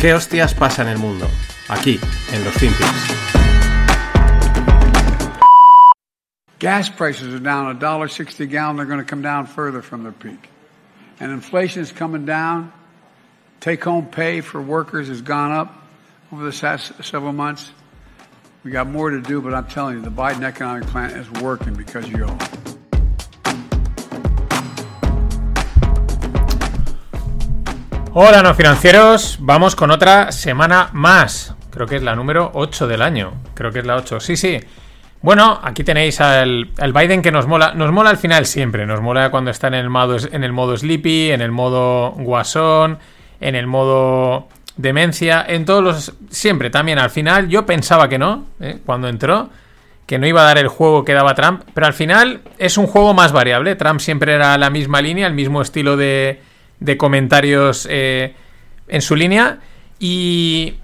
¿Qué hostias pasa en el mundo? Aquí, en los Finpics. Gas prices are down $1.60 a gallon. They're going to come down further from their peak. And inflation is coming down. Take home pay for workers has gone up over the past several months. We got more to do, but I'm telling you, the Biden economic plan is working because you all. Hola, no financieros. Vamos con otra semana más. Creo que es la número 8 del año. Creo que es la 8. Sí, sí. Bueno, aquí tenéis al, al, Biden que nos mola. Nos mola al final siempre. Nos mola cuando está en el modo, en el modo Sleepy, en el modo Guasón, en el modo Demencia, en todos los. Siempre también al final. Yo pensaba que no, ¿eh? cuando entró, que no iba a dar el juego que daba Trump. Pero al final es un juego más variable. Trump siempre era la misma línea, el mismo estilo de de comentarios eh, en su línea. Y,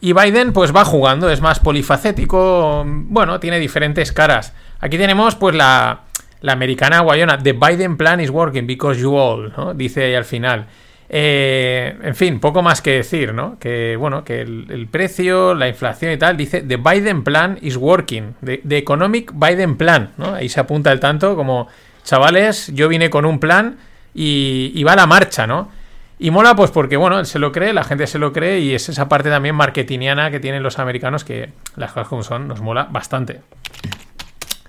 y Biden pues va jugando, es más polifacético, bueno, tiene diferentes caras. Aquí tenemos pues la, la americana guayona, The Biden plan is working because you all, ¿no? dice ahí al final. Eh, en fin, poco más que decir, ¿no? Que bueno, que el, precio, la inflación y tal, dice The Biden plan is working, the, economic Biden plan. Ahí se apunta el tanto como, chavales, yo vine con un plan y, va a la marcha, ¿no? Y mola pues porque, bueno, él se lo cree, la gente se lo cree y es esa parte también marketingiana que tienen los americanos que las cosas como son, nos mola bastante.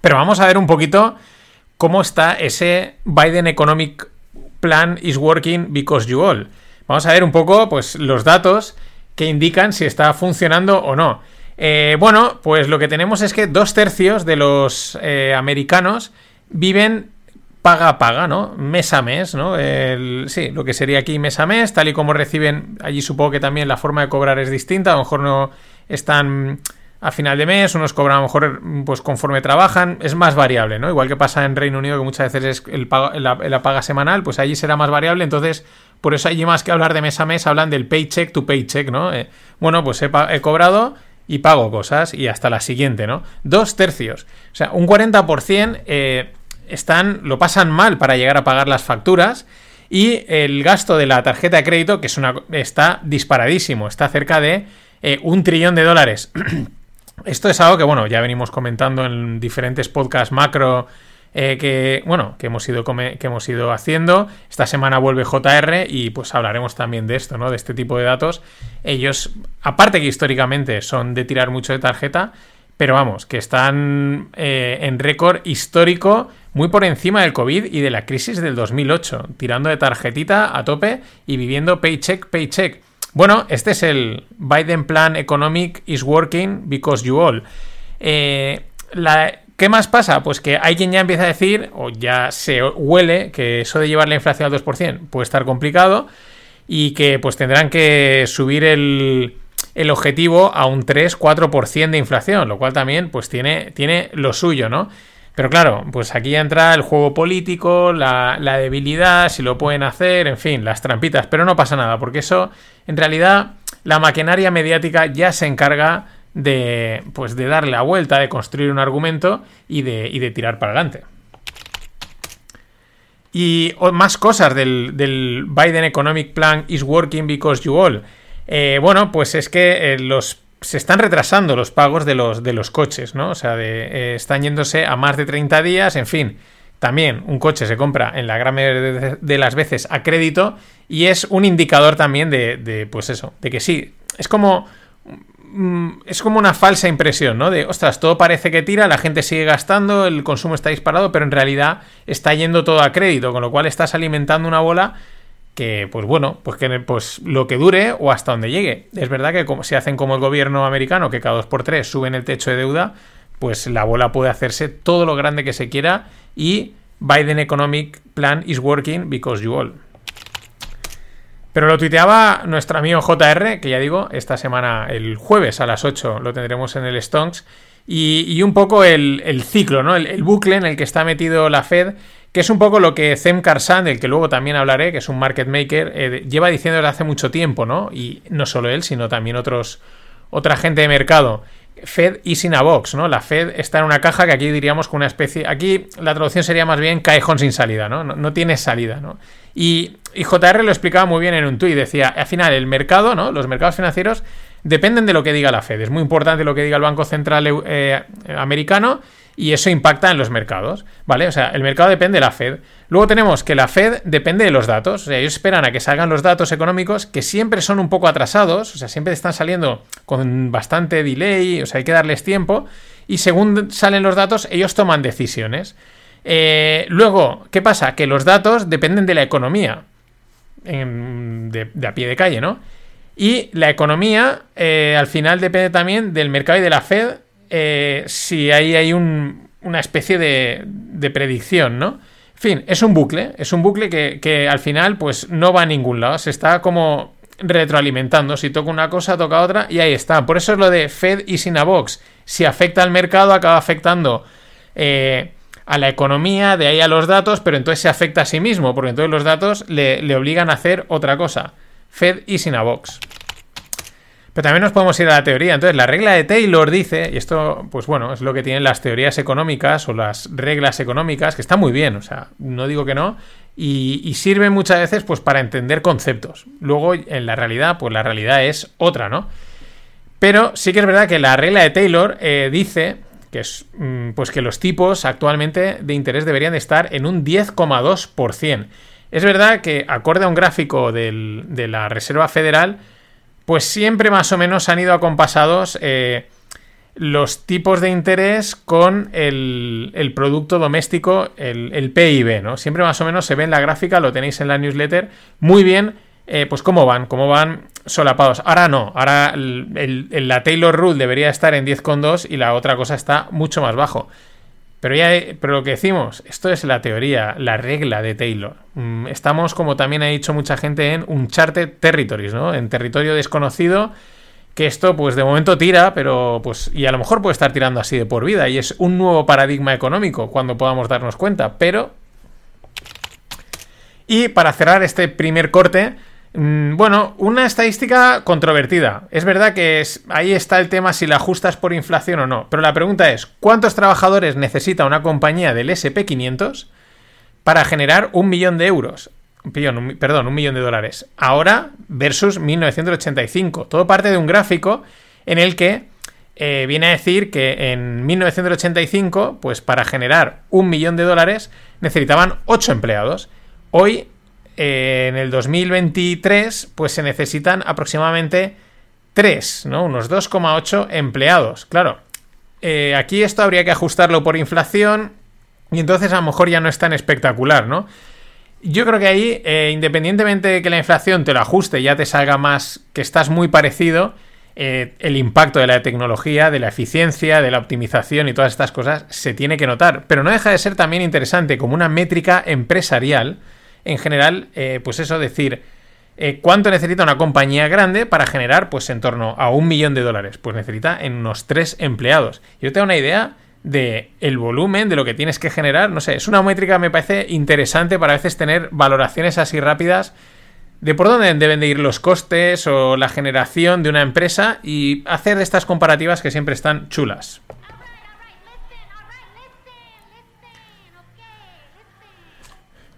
Pero vamos a ver un poquito cómo está ese Biden Economic Plan is working because you all. Vamos a ver un poco pues los datos que indican si está funcionando o no. Eh, bueno, pues lo que tenemos es que dos tercios de los eh, americanos viven paga a paga, ¿no? Mes a mes, ¿no? sí, lo que sería aquí mes a mes, tal y como reciben, allí supongo que también la forma de cobrar es distinta, a lo mejor no están a final de mes, unos cobran a lo mejor pues conforme trabajan, es más variable, ¿no? Igual que pasa en Reino Unido que muchas veces es el la, paga semanal, pues allí será más variable, entonces por eso allí más que hablar de mes a mes hablan del paycheck to paycheck, ¿no? Eh, bueno, pues he, he cobrado y pago cosas y hasta la siguiente, ¿no? Dos tercios, o sea, un 40% eh, están, lo pasan mal para llegar a pagar las facturas y el gasto de la tarjeta de crédito, que es una, está disparadísimo, está cerca de eh, un trillón de dólares. Esto es algo que, bueno, ya venimos comentando en diferentes podcasts macro eh, que, bueno, que hemos, ido que hemos ido haciendo. Esta semana vuelve JR y pues hablaremos también de esto, ¿no? De este tipo de datos. Ellos, aparte que históricamente son de tirar mucho de tarjeta, pero vamos, que están eh, en récord histórico muy por encima del COVID y de la crisis del 2008, tirando de tarjetita a tope y viviendo paycheck, paycheck. Bueno, este es el Biden Plan Economic is working because you all. Eh, ¿Qué más pasa? Pues que hay quien ya empieza a decir, o ya se huele, que eso de llevar la inflación al 2% puede estar complicado y que pues tendrán que subir el, el objetivo a un 3-4% de inflación, lo cual también pues tiene, tiene lo suyo, ¿no? Pero claro, pues aquí entra el juego político, la, debilidad, si lo pueden hacer, en fin, las trampitas, pero no pasa nada, porque eso, en realidad, la maquinaria mediática ya se encarga de, pues, de darle la vuelta, de construir un argumento y de, y de tirar para adelante. Y más cosas del, Biden Economic Plan is working because you all. Eh, bueno, pues es que eh, los se están retrasando los pagos de los, de los coches, ¿no? O sea, de, eh, están yéndose a más de 30 días, en fin. También un coche se compra en la gran mayoría de las veces a crédito y es un indicador también de, de pues eso, de que sí, es como mm, es como una falsa impresión, ¿no? De, ostras, todo parece que tira, la gente sigue gastando, el consumo está disparado, pero en realidad está yendo todo a crédito, con lo cual estás alimentando una bola que, pues bueno, pues que pues lo que dure o hasta donde llegue. Es verdad que como, si hacen como el gobierno americano, que cada dos por tres suben el techo de deuda, pues la bola puede hacerse todo lo grande que se quiera y Biden Economic Plan is working because you all. Pero lo tuiteaba nuestro amigo JR, que ya digo, esta semana, el jueves a las 8, lo tendremos en el Stonks. Y, un poco el, ciclo, ¿no? El, bucle en el que está metido la Fed, que es un poco lo que Zem Karsan, del que luego también hablaré, que es un market maker, eh, lleva diciendo desde hace mucho tiempo, ¿no? Y no solo él, sino también otros, otra gente de mercado. Fed y sin a box, ¿no? La Fed está en una caja que aquí diríamos con una especie. Aquí la traducción sería más bien callejón sin salida, ¿no? No, tiene salida, ¿no? Y, JR lo explicaba muy bien en un tuit. Decía, al final, el mercado, ¿no? Los mercados financieros dependen de lo que diga la Fed. Es muy importante lo que diga el Banco Central eh, americano y eso impacta en los mercados, ¿vale? O sea, el mercado depende de la Fed. Luego tenemos que la Fed depende de los datos, o sea, ellos esperan a que salgan los datos económicos que siempre son un poco atrasados, o sea, siempre están saliendo con bastante delay, o sea, hay que darles tiempo y según salen los datos ellos toman decisiones. Eh, luego, ¿qué pasa? Que los datos dependen de la economía, de, a pie de calle, ¿no? Y la economía eh, al final depende también del mercado y de la Fed eh, si ahí hay una especie de, predicción, ¿no? En fin, es un bucle, es un bucle que, al final pues no va a ningún lado, se está como retroalimentando, si toca una cosa, toca otra y ahí está. Por eso es lo de Fed y Sinabox, si afecta al mercado acaba afectando eh, a la economía, de ahí a los datos, pero entonces se afecta a sí mismo, porque entonces los datos le, le obligan a hacer otra cosa. Fed y Sinabox. Pero también nos podemos ir a la teoría. Entonces, la regla de Taylor dice, y esto, pues bueno, es lo que tienen las teorías económicas o las reglas económicas, que está muy bien, o sea, no digo que no, y, y sirve muchas veces pues para entender conceptos. Luego, en la realidad, pues la realidad es otra, ¿no? Pero sí que es verdad que la regla de Taylor eh, dice que, es, mm, pues que los tipos actualmente de interés deberían estar en un 10,2%. Es verdad que, acorde a un gráfico de la Reserva Federal, pues siempre más o menos han ido acompasados eh, los tipos de interés con el, producto doméstico, el, PIB, ¿no? Siempre más o menos se ve en la gráfica, lo tenéis en la newsletter, muy bien, eh, pues cómo van, cómo van solapados. Ahora no, ahora la Taylor Rule debería estar en 10,2 y la otra cosa está mucho más bajo. Pero ya, pero lo que decimos, esto es la teoría, la regla de Taylor. Mm, estamos, como también ha dicho mucha gente, en Uncharted Territories, ¿no? En territorio desconocido, que esto, pues de momento tira, pero pues, y a lo mejor puede estar tirando así de por vida, y es un nuevo paradigma económico cuando podamos darnos cuenta, pero. Y para cerrar este primer corte, bueno, una estadística controvertida. Es verdad que ahí está el tema si la ajustas por inflación o no. Pero la pregunta es, ¿cuántos trabajadores necesita una compañía del SP500 para generar un millón de euros? perdón, un millón de dólares. Ahora versus 1985. Todo parte de un gráfico en el que eh, viene a decir que en 1985, pues para generar un millón de dólares necesitaban 8 empleados. Hoy eh, en el 2023 pues se necesitan aproximadamente 3, ¿no? Unos 2,8 empleados. Claro, eh, aquí esto habría que ajustarlo por inflación y entonces a lo mejor ya no es tan espectacular, ¿no? Yo creo que ahí, eh, independientemente de que la inflación te lo ajuste ya te salga más, que estás muy parecido, el impacto de la tecnología, de la eficiencia, de la optimización y todas estas cosas se tiene que notar. Pero no deja de ser también interesante como una métrica empresarial en general, eh, pues eso, decir, eh, ¿cuánto necesita una compañía grande para generar, pues en torno a un millón de dólares? Pues necesita en unos tres empleados. Yo tengo una idea de el volumen, de lo que tienes que generar, no sé, es una métrica me parece interesante para a veces tener valoraciones así rápidas de por dónde deben de ir los costes o la generación de una empresa y hacer estas comparativas que siempre están chulas.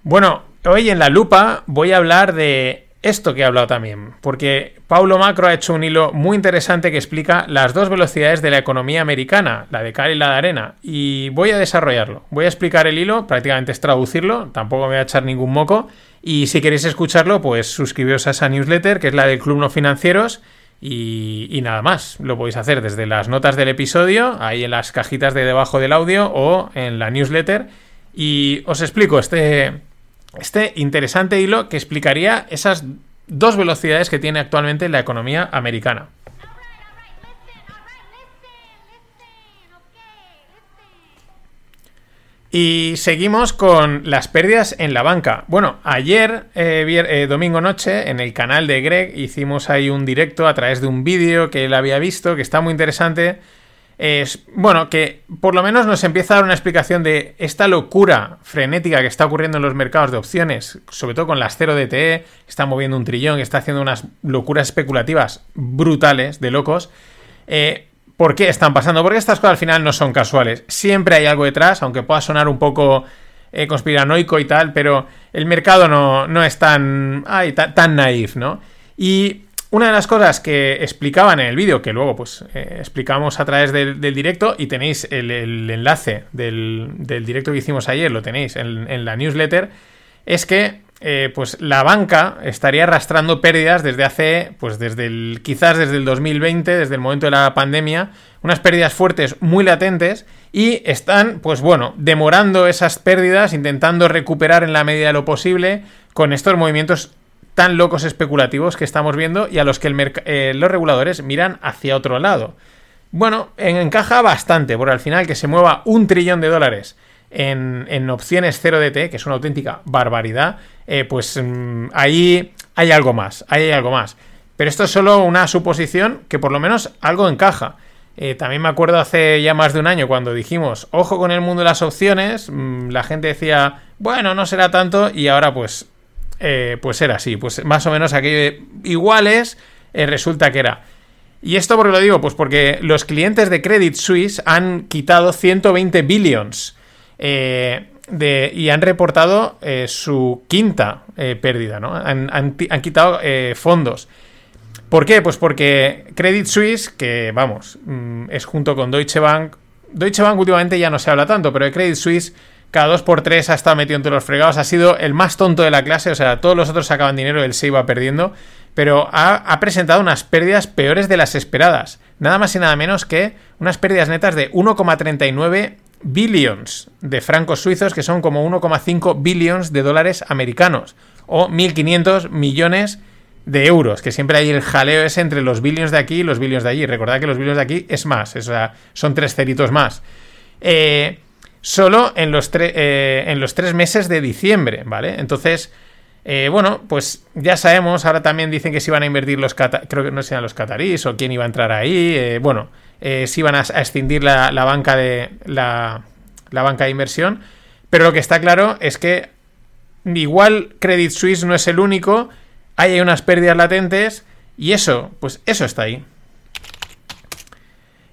Bueno, Hoy en la lupa voy a hablar de esto que he hablado también, porque Paulo Macro ha hecho un hilo muy interesante que explica las dos velocidades de la economía americana, la de cal y la de arena, y voy a desarrollarlo. Voy a explicar el hilo, prácticamente es traducirlo, tampoco me voy a echar ningún moco, y si queréis escucharlo, pues suscribiros a esa newsletter, que es la del Club No Financieros, y, y, nada más, lo podéis hacer desde las notas del episodio, ahí en las cajitas de debajo del audio o en la newsletter. Y os explico este, este interesante hilo que explicaría esas dos velocidades que tiene actualmente la economía americana. Y seguimos con las pérdidas en la banca. Bueno, ayer, eh, eh, domingo noche, en el canal de Greg hicimos ahí un directo a través de un vídeo que él había visto, que está muy interesante. Es, bueno, que por lo menos nos empieza a dar una explicación de esta locura frenética que está ocurriendo en los mercados de opciones, sobre todo con las 0 DTE, que está moviendo un trillón, que está haciendo unas locuras especulativas brutales, de locos. Eh, ¿Por qué están pasando? Porque estas cosas al final no son casuales. Siempre hay algo detrás, aunque pueda sonar un poco eh, conspiranoico y tal, pero el mercado no, es tan, ay, tan, naif, ¿no? Y una de las cosas que explicaban en el vídeo, que luego pues eh, explicamos a través del, directo y tenéis el, enlace del, directo que hicimos ayer, lo tenéis en, la newsletter, es que eh, pues la banca estaría arrastrando pérdidas desde hace, pues desde el, quizás desde el 2020, desde el momento de la pandemia, unas pérdidas fuertes muy latentes y están, pues bueno, demorando esas pérdidas, intentando recuperar en la medida de lo posible con estos movimientos tan locos especulativos que estamos viendo y a los que eh, los reguladores miran hacia otro lado. Bueno, encaja bastante, porque al final que se mueva un trillón de dólares en, opciones 0DT, que es una auténtica barbaridad, eh, pues mm, ahí hay algo más, hay algo más. Pero esto es solo una suposición que por lo menos algo encaja. Eh, también me acuerdo hace ya más de un año cuando dijimos, ojo con el mundo de las opciones, mm, la gente decía, bueno, no será tanto, y ahora pues, eh, pues era así, pues más o menos aquello iguales, resulta que era. ¿Y esto por qué lo digo? Pues porque los clientes de Credit Suisse han quitado 120 billions eh, y han reportado eh, su quinta eh, pérdida, ¿no? Han, quitado fondos. ¿Por qué? Pues porque Credit Suisse, que vamos, mm, es junto con Deutsche Bank. Deutsche Bank últimamente ya no se habla tanto, pero Credit Suisse cada dos por tres ha estado metido entre los fregados, ha sido el más tonto de la clase, o sea, todos los otros sacaban dinero, él se iba perdiendo, pero ha, ha, presentado unas pérdidas peores de las esperadas, nada más y nada menos que unas pérdidas netas de 1,39 billions de francos suizos, que son como 1,5 billions de dólares americanos, o 1.500 millones de euros, que siempre hay el jaleo ese entre los billions de aquí y los billions de allí. Recordad que los billions de aquí es más, o sea, son tres ceritos más. Eh, solo en los, eh, en los tres meses de diciembre, ¿vale? Entonces, eh, bueno, pues ya sabemos, ahora también dicen que se iban a invertir los creo que no sean los catarís o quién iba a entrar ahí, bueno, eh, si van a, extindir la, banca de la, banca de inversión. Pero lo que está claro es que igual Credit Suisse no es el único, hay unas pérdidas latentes y eso, pues eso está ahí.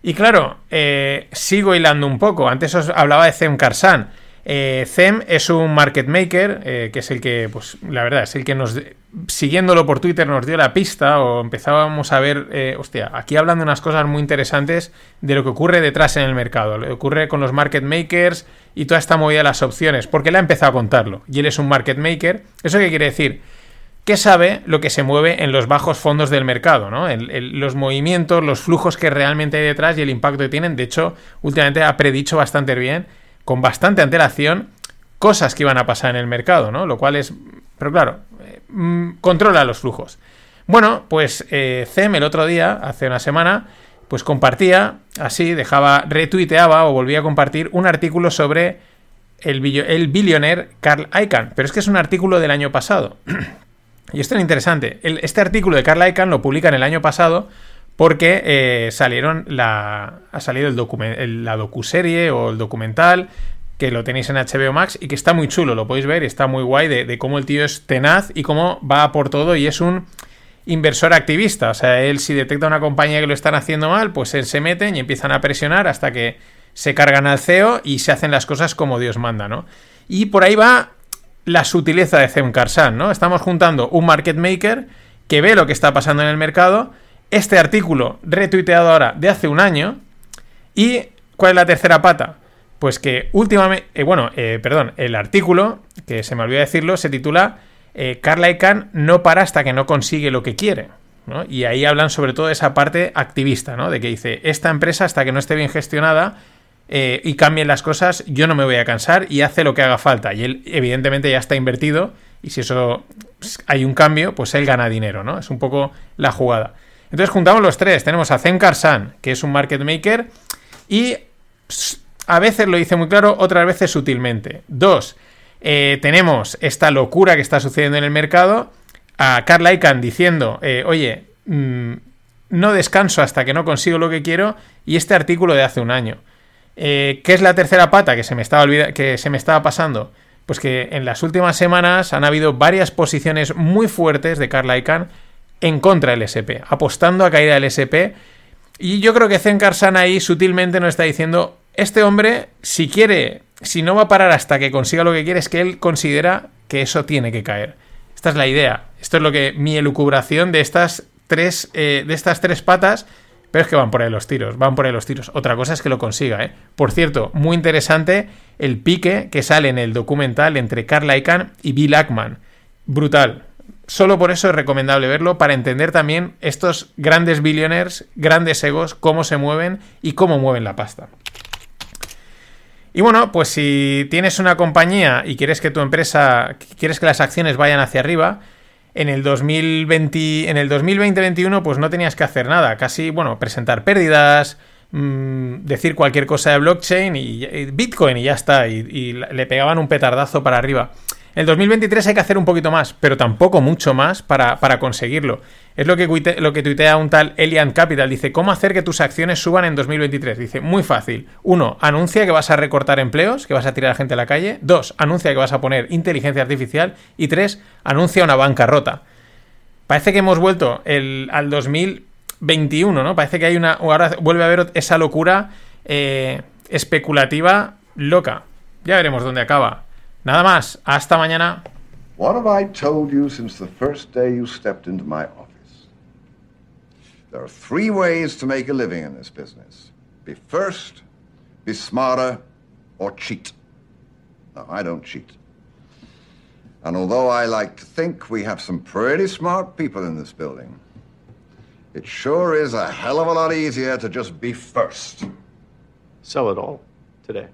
Y claro, eh, sigo hilando un poco. Antes os hablaba de Zem Karsan. Eh, Zem es un market maker, eh, que es el que, pues la verdad, es el que nos, siguiéndolo por Twitter, nos dio la pista o empezábamos a ver, eh, hostia, aquí hablando unas cosas muy interesantes de lo que ocurre detrás en el mercado, lo que ocurre con los market makers y toda esta movida de las opciones, porque él ha empezado a contarlo y él es un market maker. ¿Eso qué quiere decir? Que sabe lo que se mueve en los bajos fondos del mercado, ¿no? los movimientos, los flujos que realmente hay detrás y el impacto que tienen. De hecho, últimamente ha predicho bastante bien con bastante antelación cosas que iban a pasar en el mercado, ¿no? Lo cual es, pero claro, eh, mm, controla los flujos. Bueno, pues eh, CEM el otro día, hace una semana, pues compartía, así, dejaba, retuiteaba o volvía a compartir un artículo sobre el, el Carl Icahn, pero es que es un artículo del año pasado. y esto es interesante. este artículo de Carl Icahn lo publican el año pasado porque eh, salieron la, ha salido la docuserie o el documental que lo tenéis en HBO Max y que está muy chulo, lo podéis ver, está muy guay de, cómo el tío es tenaz y cómo va por todo y es un inversor activista. O sea, él si detecta una compañía que lo están haciendo mal, pues él se mete y empiezan a presionar hasta que se cargan al CEO y se hacen las cosas como Dios manda, ¿no? Y por ahí va la sutileza de Zem Karsan, ¿no? Estamos juntando un market maker que ve lo que está pasando en el mercado este artículo retuiteado ahora de hace un año. ¿Y cuál es la tercera pata? Pues que últimamente, eh, bueno, eh, perdón, el artículo, que se me olvidó decirlo, se titula eh, Carla Icahn no para hasta que no consigue lo que quiere. Y ahí hablan sobre todo de esa parte activista, ¿no? De que dice, esta empresa hasta que no esté bien gestionada y cambien las cosas, yo no me voy a cansar y hace lo que haga falta. Y él evidentemente ya está invertido y si eso pues, hay un cambio, pues él gana dinero, ¿no? Es un poco la jugada. Entonces juntamos los tres. Tenemos a Zen Karsan, que es un market maker, y a veces lo dice muy claro, otras veces sutilmente. Dos, eh, tenemos esta locura que está sucediendo en el mercado, a Carl Icahn diciendo, eh, oye, mm, no descanso hasta que no consigo lo que quiero, y este artículo de hace un año. Eh, ¿Qué es la tercera pata que se me estaba, que se me estaba pasando? Pues que en las últimas semanas han habido varias posiciones muy fuertes de Carl Icahn en contra del SP, apostando a caída del SP. Y yo creo que Zen Karsan ahí sutilmente nos está diciendo, este hombre, si quiere, si no va a parar hasta que consiga lo que quiere, es que él considera que eso tiene que caer. Esta es la idea. Esto es lo que mi elucubración de estas tres, eh, de estas tres patas pero es que van por ahí los tiros, van por ahí los tiros. Otra cosa es que lo consiga, ¿eh? Por cierto, muy interesante el pique que sale en el documental entre Carl Icahn y Bill Ackman. Brutal. Solo por eso es recomendable verlo para entender también estos grandes billionaires, grandes egos, cómo se mueven y cómo mueven la pasta. Y bueno, pues si tienes una compañía y quieres que tu empresa, quieres que las acciones vayan hacia arriba, en el 2020, en el 2020-21, pues no tenías que hacer nada. Casi, bueno, presentar pérdidas, mm, decir cualquier cosa de blockchain y, Bitcoin y ya está. y, le pegaban un petardazo para arriba. En el 2023 hay que hacer un poquito más, pero tampoco mucho más para, conseguirlo. Es lo que, lo que tuitea un tal Elian Capital. Dice, ¿cómo hacer que tus acciones suban en 2023? Dice, muy fácil. Uno, anuncia que vas a recortar empleos, que vas a tirar a gente a la calle. Dos, anuncia que vas a poner inteligencia artificial. Y tres, anuncia una bancarrota. Parece que hemos vuelto el, al 2021, ¿no? Parece que hay una... Ahora vuelve a haber esa locura eh, especulativa loca. Ya veremos dónde acaba. Nada más, hasta mañana. What have I told you since the first day you stepped into my office? There are three ways to make a living in this business be first, be smarter, or cheat. No, I don't cheat. And although I like to think we have some pretty smart people in this building, it sure is a hell of a lot easier to just be first. Sell it all today.